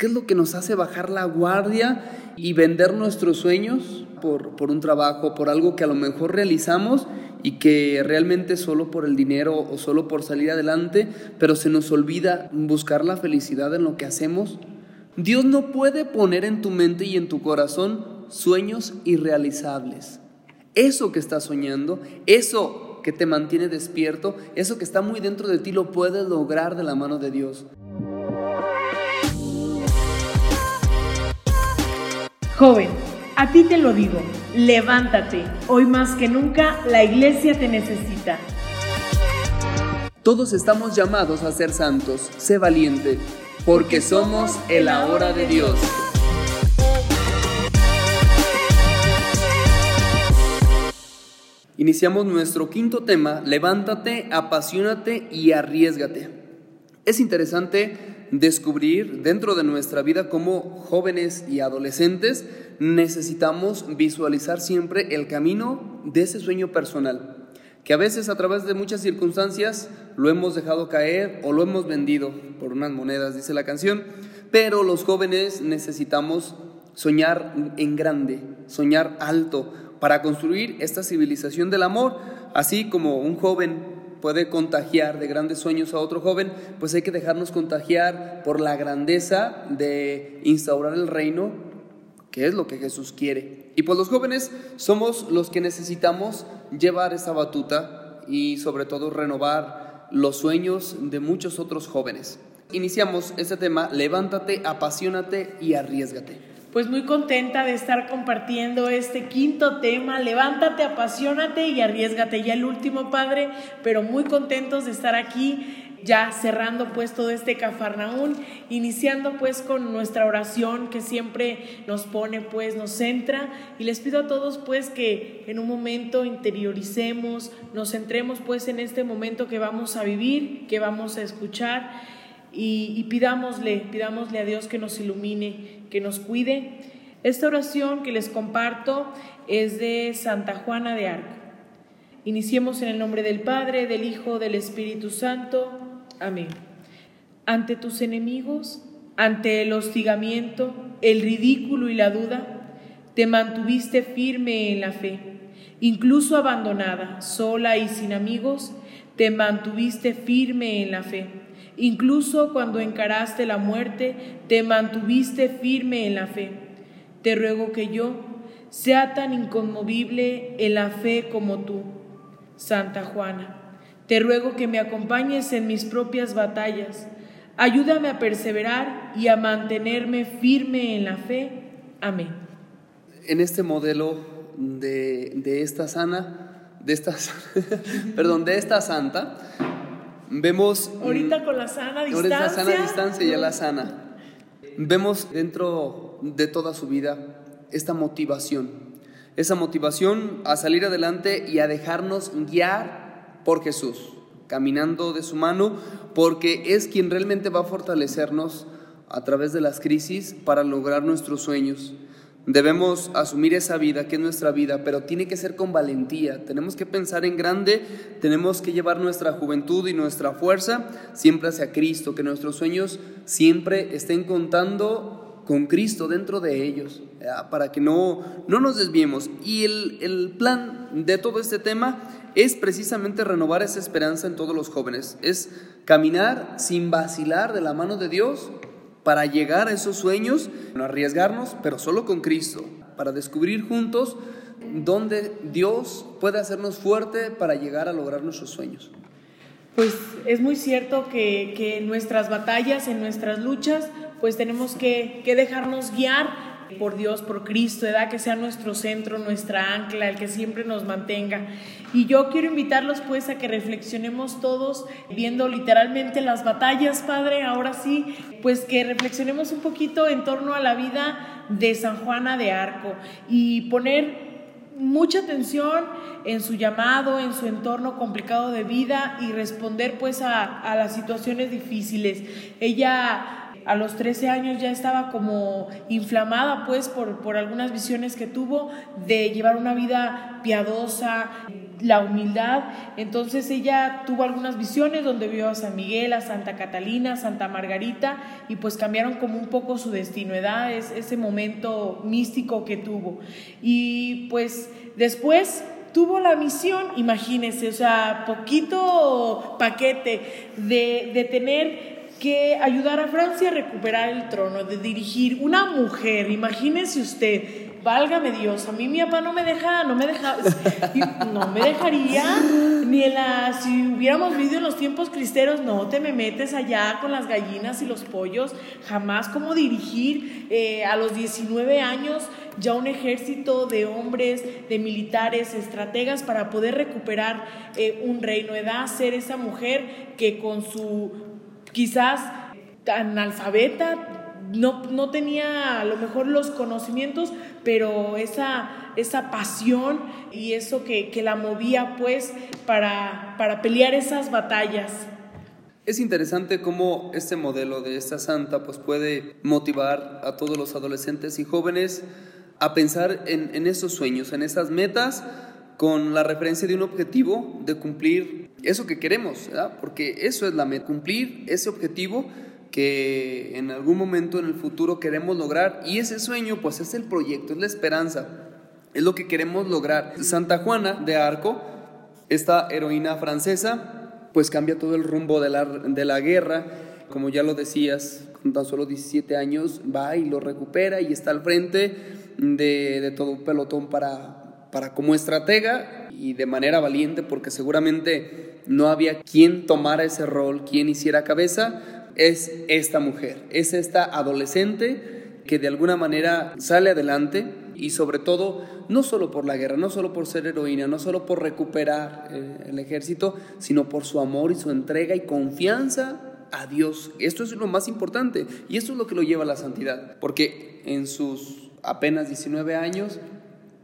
¿Qué es lo que nos hace bajar la guardia y vender nuestros sueños por, por un trabajo, por algo que a lo mejor realizamos y que realmente solo por el dinero o solo por salir adelante, pero se nos olvida buscar la felicidad en lo que hacemos? Dios no puede poner en tu mente y en tu corazón sueños irrealizables. Eso que estás soñando, eso que te mantiene despierto, eso que está muy dentro de ti, lo puedes lograr de la mano de Dios. Joven, a ti te lo digo, levántate. Hoy más que nunca la iglesia te necesita. Todos estamos llamados a ser santos. Sé valiente, porque somos el ahora de Dios. Iniciamos nuestro quinto tema, levántate, apasionate y arriesgate. Es interesante descubrir dentro de nuestra vida cómo jóvenes y adolescentes necesitamos visualizar siempre el camino de ese sueño personal que a veces a través de muchas circunstancias lo hemos dejado caer o lo hemos vendido por unas monedas, dice la canción, pero los jóvenes necesitamos soñar en grande, soñar alto, para construir esta civilización del amor, así como un joven puede contagiar de grandes sueños a otro joven, pues hay que dejarnos contagiar por la grandeza de instaurar el reino, que es lo que Jesús quiere. Y pues los jóvenes somos los que necesitamos llevar esa batuta y sobre todo renovar los sueños de muchos otros jóvenes. Iniciamos este tema, levántate, apasionate y arriesgate. Pues muy contenta de estar compartiendo este quinto tema, levántate, apasionate y arriesgate. Ya el último, Padre, pero muy contentos de estar aquí ya cerrando pues todo este Cafarnaún, iniciando pues con nuestra oración que siempre nos pone pues, nos centra y les pido a todos pues que en un momento interioricemos, nos centremos pues en este momento que vamos a vivir, que vamos a escuchar y, pidámosle, pidámosle a Dios que nos ilumine, que nos cuide. Esta oración que les comparto es de Santa Juana de Arco. Iniciemos en el nombre del Padre, del Hijo, del Espíritu Santo. Amén. Ante tus enemigos, ante el hostigamiento, el ridículo y la duda, te mantuviste firme en la fe. Incluso abandonada, sola y sin amigos, te mantuviste firme en la fe. Incluso cuando encaraste la muerte, te mantuviste firme en la fe. Te ruego que yo sea tan inconmovible en la fe como tú, Santa Juana. Te ruego que me acompañes en mis propias batallas. Ayúdame a perseverar y a mantenerme firme en la fe. Amén. En este modelo de, esta sana, de esta, perdón, de esta santa, vemos... Ahorita con la sana distancia. Ahorita sana distancia y la sana. Vemos dentro de toda su vida esta motivación, esa motivación a salir adelante y a dejarnos guiar por Jesús, caminando de su mano, porque es quien realmente va a fortalecernos a través de las crisis para lograr nuestros sueños. Debemos asumir esa vida, que es nuestra vida, pero tiene que ser con valentía. Tenemos que pensar en grande, tenemos que llevar nuestra juventud y nuestra fuerza siempre hacia Cristo, que nuestros sueños siempre estén contando con Cristo dentro de ellos, para que no, no nos desviemos. Y el, el plan de todo este tema es precisamente renovar esa esperanza en todos los jóvenes, es caminar sin vacilar de la mano de Dios para llegar a esos sueños, no arriesgarnos, pero solo con Cristo, para descubrir juntos dónde Dios puede hacernos fuerte para llegar a lograr nuestros sueños. Pues es muy cierto que, en nuestras batallas, en nuestras luchas, pues tenemos que, que dejarnos guiar por Dios, por Cristo, ¿verdad? Que sea nuestro centro, nuestra ancla, el que siempre nos mantenga. Y yo quiero invitarlos pues a que reflexionemos todos viendo literalmente las batallas, Padre, ahora sí, pues que reflexionemos un poquito en torno a la vida de San Juana de Arco y poner mucha atención en su llamado, en su entorno complicado de vida y responder pues a, a las situaciones difíciles. Ella a los 13 años ya estaba como inflamada pues por, por algunas visiones que tuvo de llevar una vida piadosa, la humildad. Entonces ella tuvo algunas visiones donde vio a San Miguel, a Santa Catalina, Santa Margarita y pues cambiaron como un poco su destino, edad, es ese momento místico que tuvo. Y pues después tuvo la misión, imagínense, o sea, poquito paquete de, de tener que ayudar a Francia a recuperar el trono, de dirigir una mujer, imagínese usted, válgame Dios, a mí mi papá no me deja, no me deja, no me dejaría, ni en la, si hubiéramos vivido en los tiempos cristeros, no te me metes allá con las gallinas y los pollos, jamás. Como dirigir eh, a los 19 años ya un ejército de hombres, de militares, estrategas para poder recuperar eh, un reino, edad, ser esa mujer que con su quizás analfabeta, no, no tenía a lo mejor los conocimientos, pero esa, esa pasión y eso que, que la movía pues para, para pelear esas batallas. Es interesante cómo este modelo de esta santa pues puede motivar a todos los adolescentes y jóvenes a pensar en, en esos sueños, en esas metas, con la referencia de un objetivo de cumplir eso que queremos, ¿verdad? porque eso es la meta, cumplir ese objetivo que en algún momento en el futuro queremos lograr y ese sueño pues es el proyecto, es la esperanza, es lo que queremos lograr. Santa Juana de Arco, esta heroína francesa, pues cambia todo el rumbo de la, de la guerra, como ya lo decías, con tan solo 17 años va y lo recupera y está al frente de, de todo un pelotón para, para como estratega y de manera valiente porque seguramente no había quien tomara ese rol, quien hiciera cabeza, es esta mujer, es esta adolescente que de alguna manera sale adelante y sobre todo no solo por la guerra, no solo por ser heroína, no solo por recuperar eh, el ejército, sino por su amor y su entrega y confianza a Dios. Esto es lo más importante y esto es lo que lo lleva a la santidad, porque en sus apenas 19 años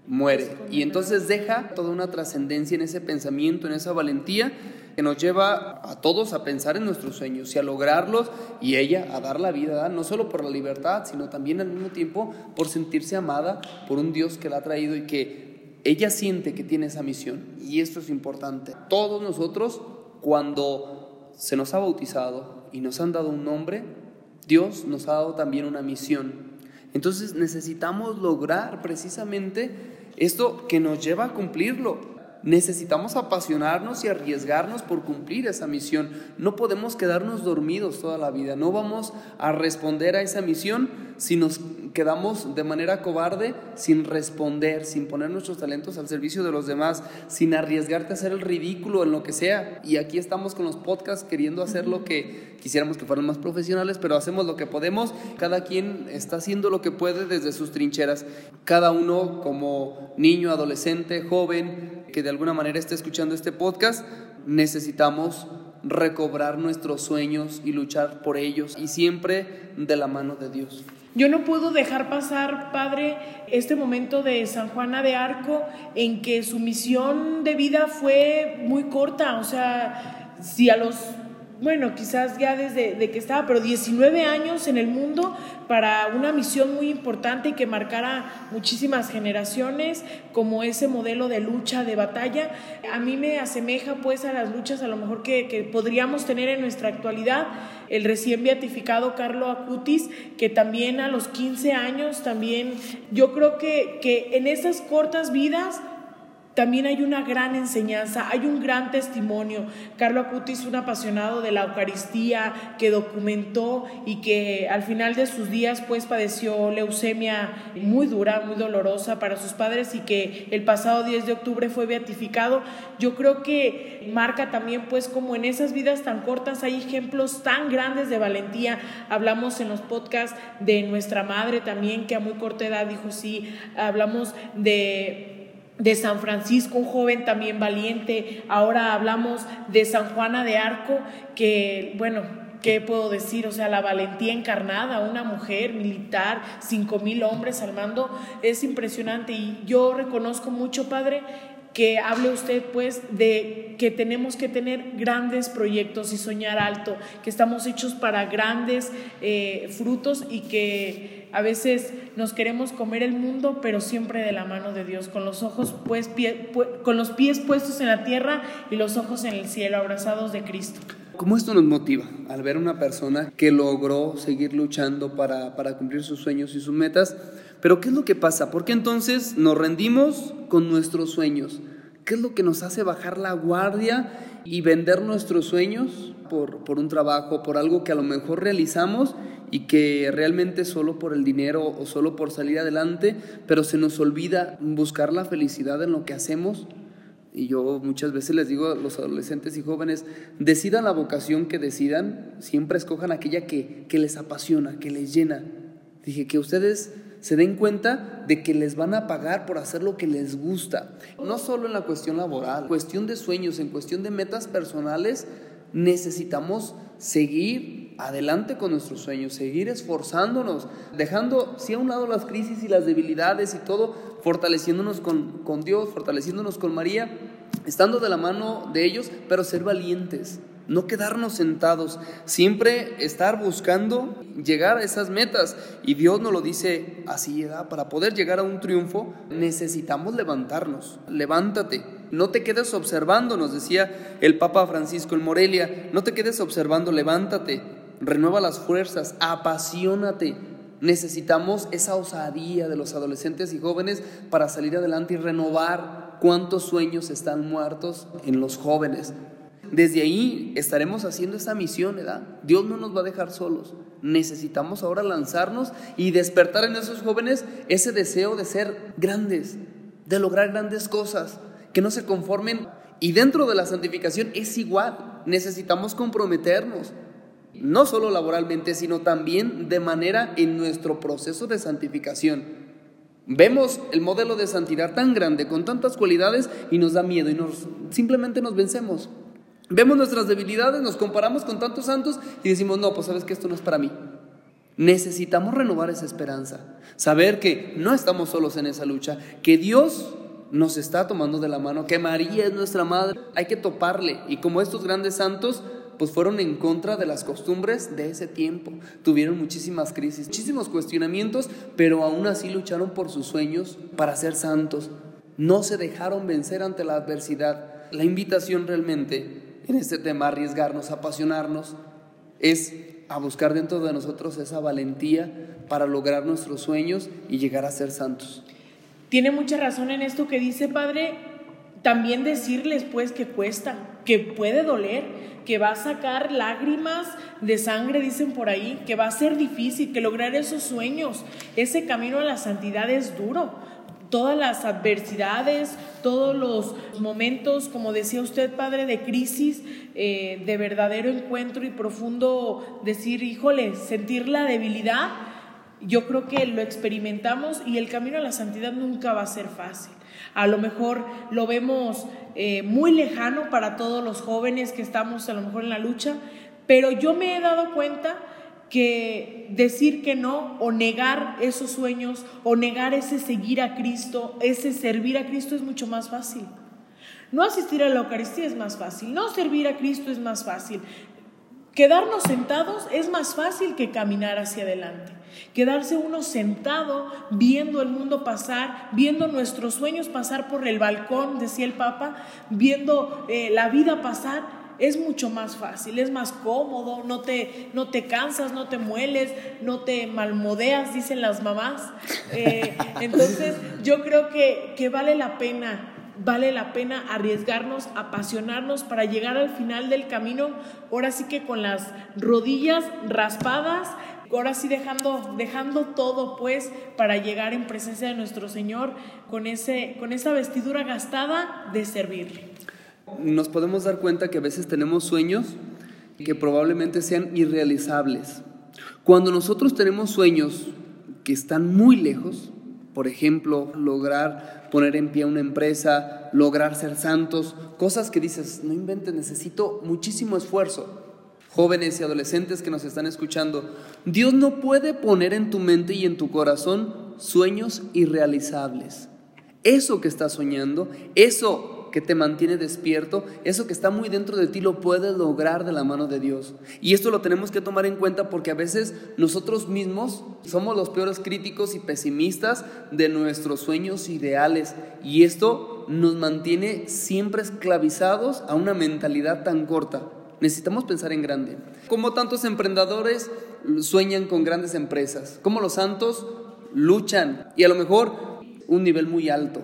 muere. Y entonces deja toda una trascendencia en ese pensamiento, en esa valentía que nos lleva a todos a pensar en nuestros sueños y a lograrlos y ella a dar la vida, no solo por la libertad, sino también al mismo tiempo por sentirse amada por un Dios que la ha traído y que ella siente que tiene esa misión. Y esto es importante. Todos nosotros, cuando se nos ha bautizado y nos han dado un nombre, Dios nos ha dado también una misión. Entonces necesitamos lograr precisamente esto que nos lleva a cumplirlo. Necesitamos apasionarnos y arriesgarnos por cumplir esa misión. No podemos quedarnos dormidos toda la vida. No vamos a responder a esa misión si nos quedamos de manera cobarde sin responder, sin poner nuestros talentos al servicio de los demás, sin arriesgarte a hacer el ridículo en lo que sea. Y aquí estamos con los podcasts queriendo hacer lo que quisiéramos que fueran más profesionales, pero hacemos lo que podemos. Cada quien está haciendo lo que puede desde sus trincheras. Cada uno como niño, adolescente, joven, que de alguna manera esté escuchando este podcast, necesitamos recobrar nuestros sueños y luchar por ellos y siempre de la mano de Dios. Yo no puedo dejar pasar, Padre, este momento de San Juana de Arco en que su misión de vida fue muy corta. O sea, si a los bueno, quizás ya desde de que estaba, pero 19 años en el mundo para una misión muy importante y que marcara muchísimas generaciones, como ese modelo de lucha, de batalla. A mí me asemeja pues a las luchas a lo mejor que, que podríamos tener en nuestra actualidad. El recién beatificado Carlo Acutis, que también a los 15 años, también yo creo que, que en esas cortas vidas también hay una gran enseñanza, hay un gran testimonio. Carlo Acutis, un apasionado de la Eucaristía, que documentó y que al final de sus días pues padeció leucemia muy dura, muy dolorosa para sus padres y que el pasado 10 de octubre fue beatificado. Yo creo que marca también pues como en esas vidas tan cortas hay ejemplos tan grandes de valentía. Hablamos en los podcasts de nuestra madre también que a muy corta edad dijo sí, hablamos de de San Francisco, un joven también valiente. Ahora hablamos de San Juana de Arco, que, bueno, ¿qué puedo decir? O sea, la valentía encarnada, una mujer militar, cinco mil hombres al mando, es impresionante. Y yo reconozco mucho, Padre, que hable usted pues de que tenemos que tener grandes proyectos y soñar alto, que estamos hechos para grandes eh, frutos y que a veces nos queremos comer el mundo, pero siempre de la mano de Dios, con los ojos pues, con los pies puestos en la tierra y los ojos en el cielo, abrazados de Cristo. ¿Cómo esto nos motiva al ver una persona que logró seguir luchando para, para cumplir sus sueños y sus metas? Pero ¿qué es lo que pasa? ¿Por qué entonces nos rendimos con nuestros sueños? ¿Qué es lo que nos hace bajar la guardia y vender nuestros sueños por, por, un trabajo, por algo que a lo mejor realizamos y que realmente solo por el dinero o solo por salir adelante, pero se nos olvida buscar la felicidad en lo que hacemos? Y yo muchas veces les digo a los adolescentes y jóvenes, decidan la vocación que decidan, siempre escojan aquella que, que les apasiona, que les llena. Dije que ustedes se den cuenta de que les van a pagar por hacer lo que les gusta. No solo en la cuestión laboral, cuestión de sueños, en cuestión de metas personales, necesitamos seguir adelante con nuestros sueños, seguir esforzándonos, dejando, sí, a un lado las crisis y las debilidades y todo, fortaleciéndonos con, con Dios, fortaleciéndonos con María, estando de la mano de ellos, pero ser valientes, no quedarnos sentados, siempre estar buscando llegar a esas metas. Y Dios nos lo dice así, ¿verdad? para poder llegar a un triunfo necesitamos levantarnos, levántate. No te quedes observando, nos decía el Papa Francisco en Morelia, no te quedes observando, levántate, renueva las fuerzas, apasionate. Necesitamos esa osadía de los adolescentes y jóvenes para salir adelante y renovar cuántos sueños están muertos en los jóvenes. Desde ahí estaremos haciendo esa misión, ¿verdad? Dios no nos va a dejar solos. Necesitamos ahora lanzarnos y despertar en esos jóvenes ese deseo de ser grandes, de lograr grandes cosas, que no se conformen. Y dentro de la santificación es igual, necesitamos comprometernos, no solo laboralmente, sino también de manera en nuestro proceso de santificación. Vemos el modelo de santidad tan grande, con tantas cualidades, y nos da miedo y nos, simplemente nos vencemos. Vemos nuestras debilidades, nos comparamos con tantos santos y decimos, no, pues sabes que esto no es para mí. Necesitamos renovar esa esperanza, saber que no estamos solos en esa lucha, que Dios nos está tomando de la mano, que María es nuestra madre, hay que toparle. Y como estos grandes santos, pues fueron en contra de las costumbres de ese tiempo. Tuvieron muchísimas crisis, muchísimos cuestionamientos, pero aún así lucharon por sus sueños para ser santos. No se dejaron vencer ante la adversidad. La invitación realmente en este tema, arriesgarnos, apasionarnos, es a buscar dentro de nosotros esa valentía para lograr nuestros sueños y llegar a ser santos. Tiene mucha razón en esto que dice, Padre, también decirles pues que cuesta, que puede doler, que va a sacar lágrimas de sangre, dicen por ahí, que va a ser difícil, que lograr esos sueños, ese camino a la santidad es duro todas las adversidades, todos los momentos, como decía usted, Padre, de crisis, eh, de verdadero encuentro y profundo decir, híjole, sentir la debilidad, yo creo que lo experimentamos y el camino a la santidad nunca va a ser fácil. A lo mejor lo vemos eh, muy lejano para todos los jóvenes que estamos a lo mejor en la lucha, pero yo me he dado cuenta que decir que no o negar esos sueños o negar ese seguir a Cristo, ese servir a Cristo es mucho más fácil. No asistir a la Eucaristía es más fácil, no servir a Cristo es más fácil. Quedarnos sentados es más fácil que caminar hacia adelante. Quedarse uno sentado viendo el mundo pasar, viendo nuestros sueños pasar por el balcón, decía el Papa, viendo eh, la vida pasar, es mucho más fácil, es más cómodo, no te, no te cansas, no te mueles, no te malmodeas, dicen las mamás. Eh, entonces yo creo que, que vale la pena vale la pena arriesgarnos, apasionarnos para llegar al final del camino, ahora sí que con las rodillas raspadas, ahora sí dejando, dejando todo pues para llegar en presencia de nuestro Señor con, ese, con esa vestidura gastada de servirle nos podemos dar cuenta que a veces tenemos sueños que probablemente sean irrealizables. Cuando nosotros tenemos sueños que están muy lejos, por ejemplo, lograr poner en pie una empresa, lograr ser santos, cosas que dices, no inventes, necesito muchísimo esfuerzo. Jóvenes y adolescentes que nos están escuchando, Dios no puede poner en tu mente y en tu corazón sueños irrealizables. Eso que estás soñando, eso que te mantiene despierto, eso que está muy dentro de ti lo puedes lograr de la mano de Dios. Y esto lo tenemos que tomar en cuenta porque a veces nosotros mismos somos los peores críticos y pesimistas de nuestros sueños ideales. Y esto nos mantiene siempre esclavizados a una mentalidad tan corta. Necesitamos pensar en grande. Como tantos emprendedores sueñan con grandes empresas, como los santos luchan y a lo mejor un nivel muy alto.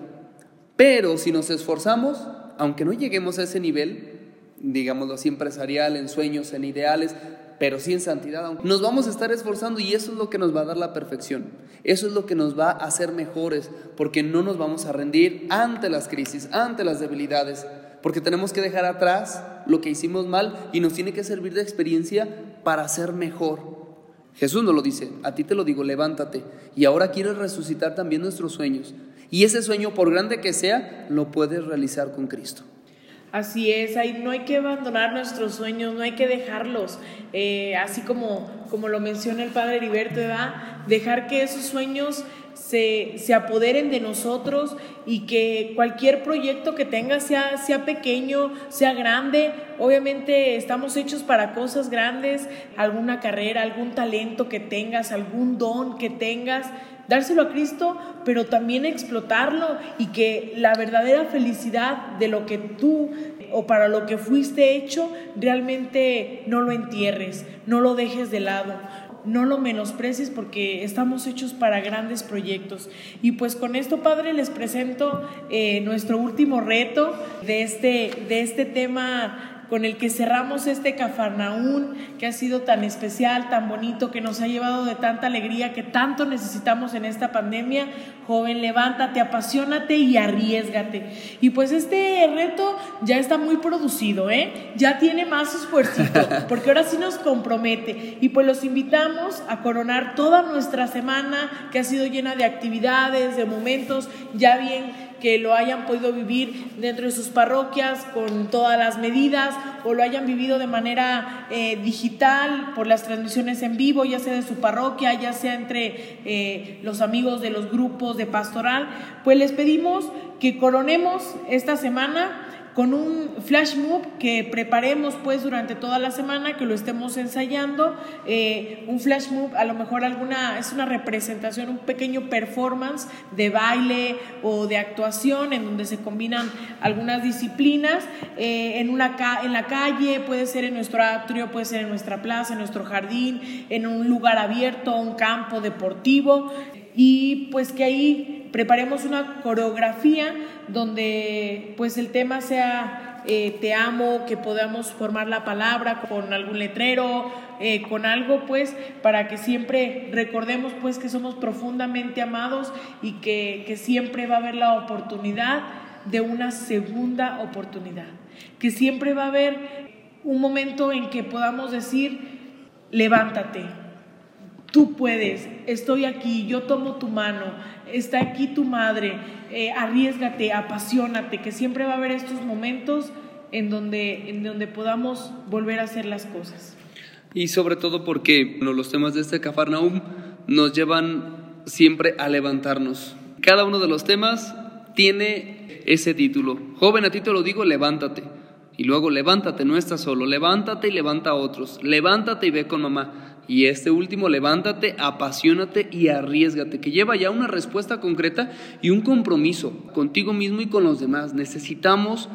Pero si nos esforzamos, aunque no lleguemos a ese nivel, digámoslo así, empresarial, en sueños, en ideales, pero sí en santidad, nos vamos a estar esforzando y eso es lo que nos va a dar la perfección. Eso es lo que nos va a hacer mejores, porque no nos vamos a rendir ante las crisis, ante las debilidades, porque tenemos que dejar atrás lo que hicimos mal y nos tiene que servir de experiencia para ser mejor. Jesús nos lo dice, a ti te lo digo, levántate. Y ahora quieres resucitar también nuestros sueños. Y ese sueño, por grande que sea, lo puedes realizar con Cristo. Así es, ahí no hay que abandonar nuestros sueños, no hay que dejarlos, eh, así como, como lo menciona el Padre Heriberto, ¿verdad? dejar que esos sueños se, se, apoderen de nosotros y que cualquier proyecto que tengas, sea, sea pequeño, sea grande, obviamente estamos hechos para cosas grandes, alguna carrera, algún talento que tengas, algún don que tengas, dárselo a Cristo, pero también explotarlo y que la verdadera felicidad de lo que tú o para lo que fuiste hecho realmente no lo entierres, no lo dejes de lado. No lo menosprecies porque estamos hechos para grandes proyectos. Y pues con esto, Padre, les presento eh, nuestro último reto de este, de este tema con el que cerramos este Cafarnaún que ha sido tan especial, tan bonito, que nos ha llevado de tanta alegría, que tanto necesitamos en esta pandemia. Joven, levántate, apasionate y arriesgate. Y pues este reto ya está muy producido, ¿eh? Ya tiene más esfuerzo, porque ahora sí nos compromete. Y pues los invitamos a coronar toda nuestra semana que ha sido llena de actividades, de momentos ya bien que lo hayan podido vivir dentro de sus parroquias con todas las medidas o lo hayan vivido de manera eh, digital por las transmisiones en vivo, ya sea de su parroquia, ya sea entre eh, los amigos de los grupos de pastoral, pues les pedimos que coronemos esta semana con un flash move que preparemos pues durante toda la semana, que lo estemos ensayando. Eh, un flash move a lo mejor alguna, es una representación, un pequeño performance de baile o de actuación en donde se combinan algunas disciplinas eh, en, una en la calle, puede ser en nuestro atrio, puede ser en nuestra plaza, en nuestro jardín, en un lugar abierto, un campo deportivo y pues que ahí preparemos una coreografía donde pues el tema sea eh, te amo, que podamos formar la palabra con algún letrero, eh, con algo pues para que siempre recordemos pues que somos profundamente amados y que, que siempre va a haber la oportunidad de una segunda oportunidad, que siempre va a haber un momento en que podamos decir, levántate, Tú puedes, estoy aquí, yo tomo tu mano, está aquí tu madre, eh, arriesgate, apasionate, que siempre va a haber estos momentos en donde, en donde podamos volver a hacer las cosas. Y sobre todo porque los temas de este Cafarnaum nos llevan siempre a levantarnos. Cada uno de los temas tiene ese título. Joven, a ti te lo digo, levántate. Y luego levántate, no estás solo, levántate y levanta a otros. Levántate y ve con mamá. Y este último, levántate, apasionate y arriesgate, que lleva ya una respuesta concreta y un compromiso contigo mismo y con los demás. Necesitamos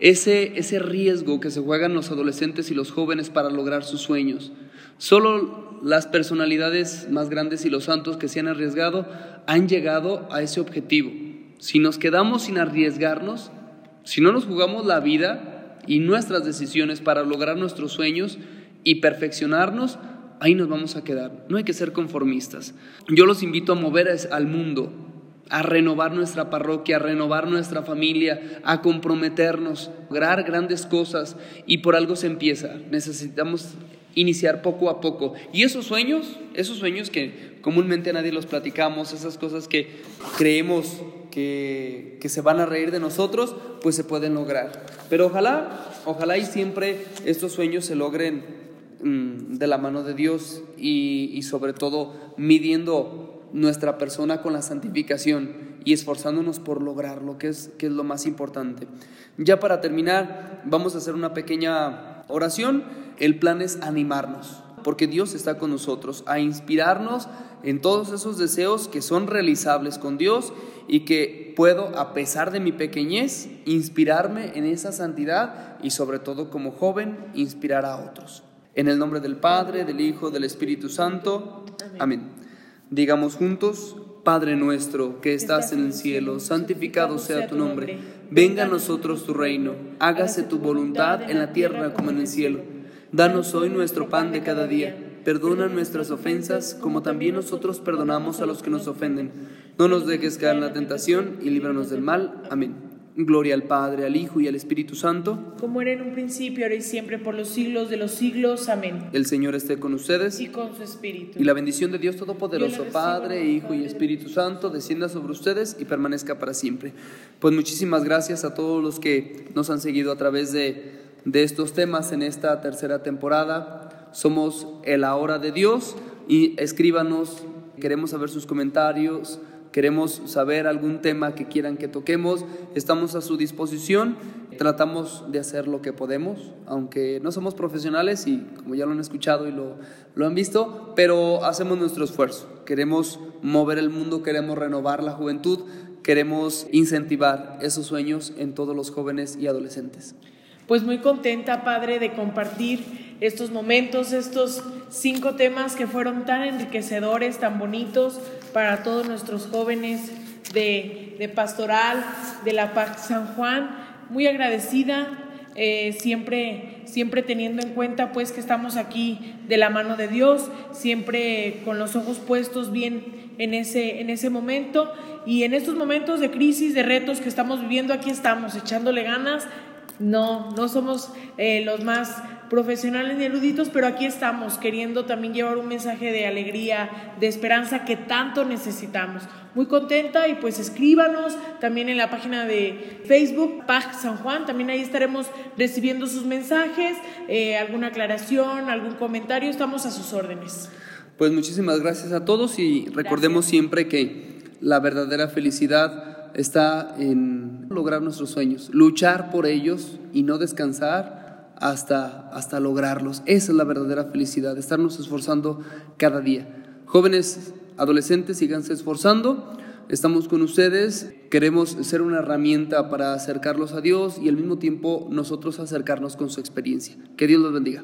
ese, ese riesgo que se juegan los adolescentes y los jóvenes para lograr sus sueños. Solo las personalidades más grandes y los santos que se han arriesgado han llegado a ese objetivo. Si nos quedamos sin arriesgarnos, si no nos jugamos la vida y nuestras decisiones para lograr nuestros sueños y perfeccionarnos, ahí nos vamos a quedar. No hay que ser conformistas. Yo los invito a mover al mundo, a renovar nuestra parroquia, a renovar nuestra familia, a comprometernos, lograr grandes cosas y por algo se empieza. Necesitamos iniciar poco a poco. Y esos sueños, esos sueños que comúnmente nadie los platicamos, esas cosas que creemos que, que, se van a reír de nosotros, pues se pueden lograr. Pero ojalá, ojalá y siempre estos sueños se logren de la mano de Dios y, sobre todo midiendo nuestra persona con la santificación y esforzándonos por lograrlo, que es, que es lo más importante. Ya para terminar, vamos a hacer una pequeña oración. El plan es animarnos, porque Dios está con nosotros, a inspirarnos en todos esos deseos que son realizables con Dios y que puedo, a pesar de mi pequeñez, inspirarme en esa santidad y sobre todo como joven, inspirar a otros. En el nombre del Padre, del Hijo, del Espíritu Santo. Amén. Digamos juntos, Padre nuestro que estás en el cielo, santificado sea tu nombre. Venga a nosotros tu reino. Hágase tu voluntad en la tierra como en el cielo. Danos hoy nuestro pan de cada día Perdona nuestras ofensas, como también nosotros perdonamos a los que nos ofenden. No nos dejes caer en la tentación y líbranos del mal. Amén. Gloria al Padre, al Hijo y al Espíritu Santo. Como era en un principio, ahora y siempre, por los siglos de los siglos. Amén. El Señor esté con ustedes. Y con su Espíritu. Y la bendición de Dios Todopoderoso, Padre, Hijo y Espíritu Santo, descienda sobre ustedes y permanezca para siempre. Pues muchísimas gracias a todos los que nos han seguido a través de, de estos temas en esta tercera temporada somos el ahora de Dios y escríbanos, queremos saber sus comentarios, queremos saber algún tema que quieran que toquemos, estamos a su disposición, tratamos de hacer lo que podemos, aunque no somos profesionales y como ya lo han escuchado y lo, lo han visto, pero hacemos nuestro esfuerzo, queremos mover el mundo, queremos renovar la juventud, queremos incentivar esos sueños en todos los jóvenes y adolescentes. Pues muy contenta, Padre, de compartir estos momentos, estos cinco temas que fueron tan enriquecedores, tan bonitos para todos nuestros jóvenes de, pastoral, de la Paz San Juan. Muy agradecida, eh, siempre, siempre teniendo en cuenta pues que estamos aquí de la mano de Dios, siempre con los ojos puestos bien en ese, en ese momento y en estos momentos de crisis, de retos que estamos viviendo, aquí estamos echándole ganas no, no somos eh, los más profesionales ni eruditos, pero aquí estamos queriendo también llevar un mensaje de alegría, de esperanza que tanto necesitamos. Muy contenta y pues escríbanos también en la página de Facebook, Paz San Juan, también ahí estaremos recibiendo sus mensajes, eh, alguna aclaración, algún comentario, estamos a sus órdenes. Pues muchísimas gracias a todos y recordemos siempre que la verdadera felicidad está en lograr nuestros sueños, luchar por ellos y no descansar hasta, hasta lograrlos. Esa es la verdadera felicidad, estarnos esforzando cada día. Jóvenes, adolescentes, síganse esforzando. Estamos con ustedes, queremos ser una herramienta para acercarlos a Dios y al mismo tiempo nosotros acercarnos con su experiencia. Que Dios los bendiga.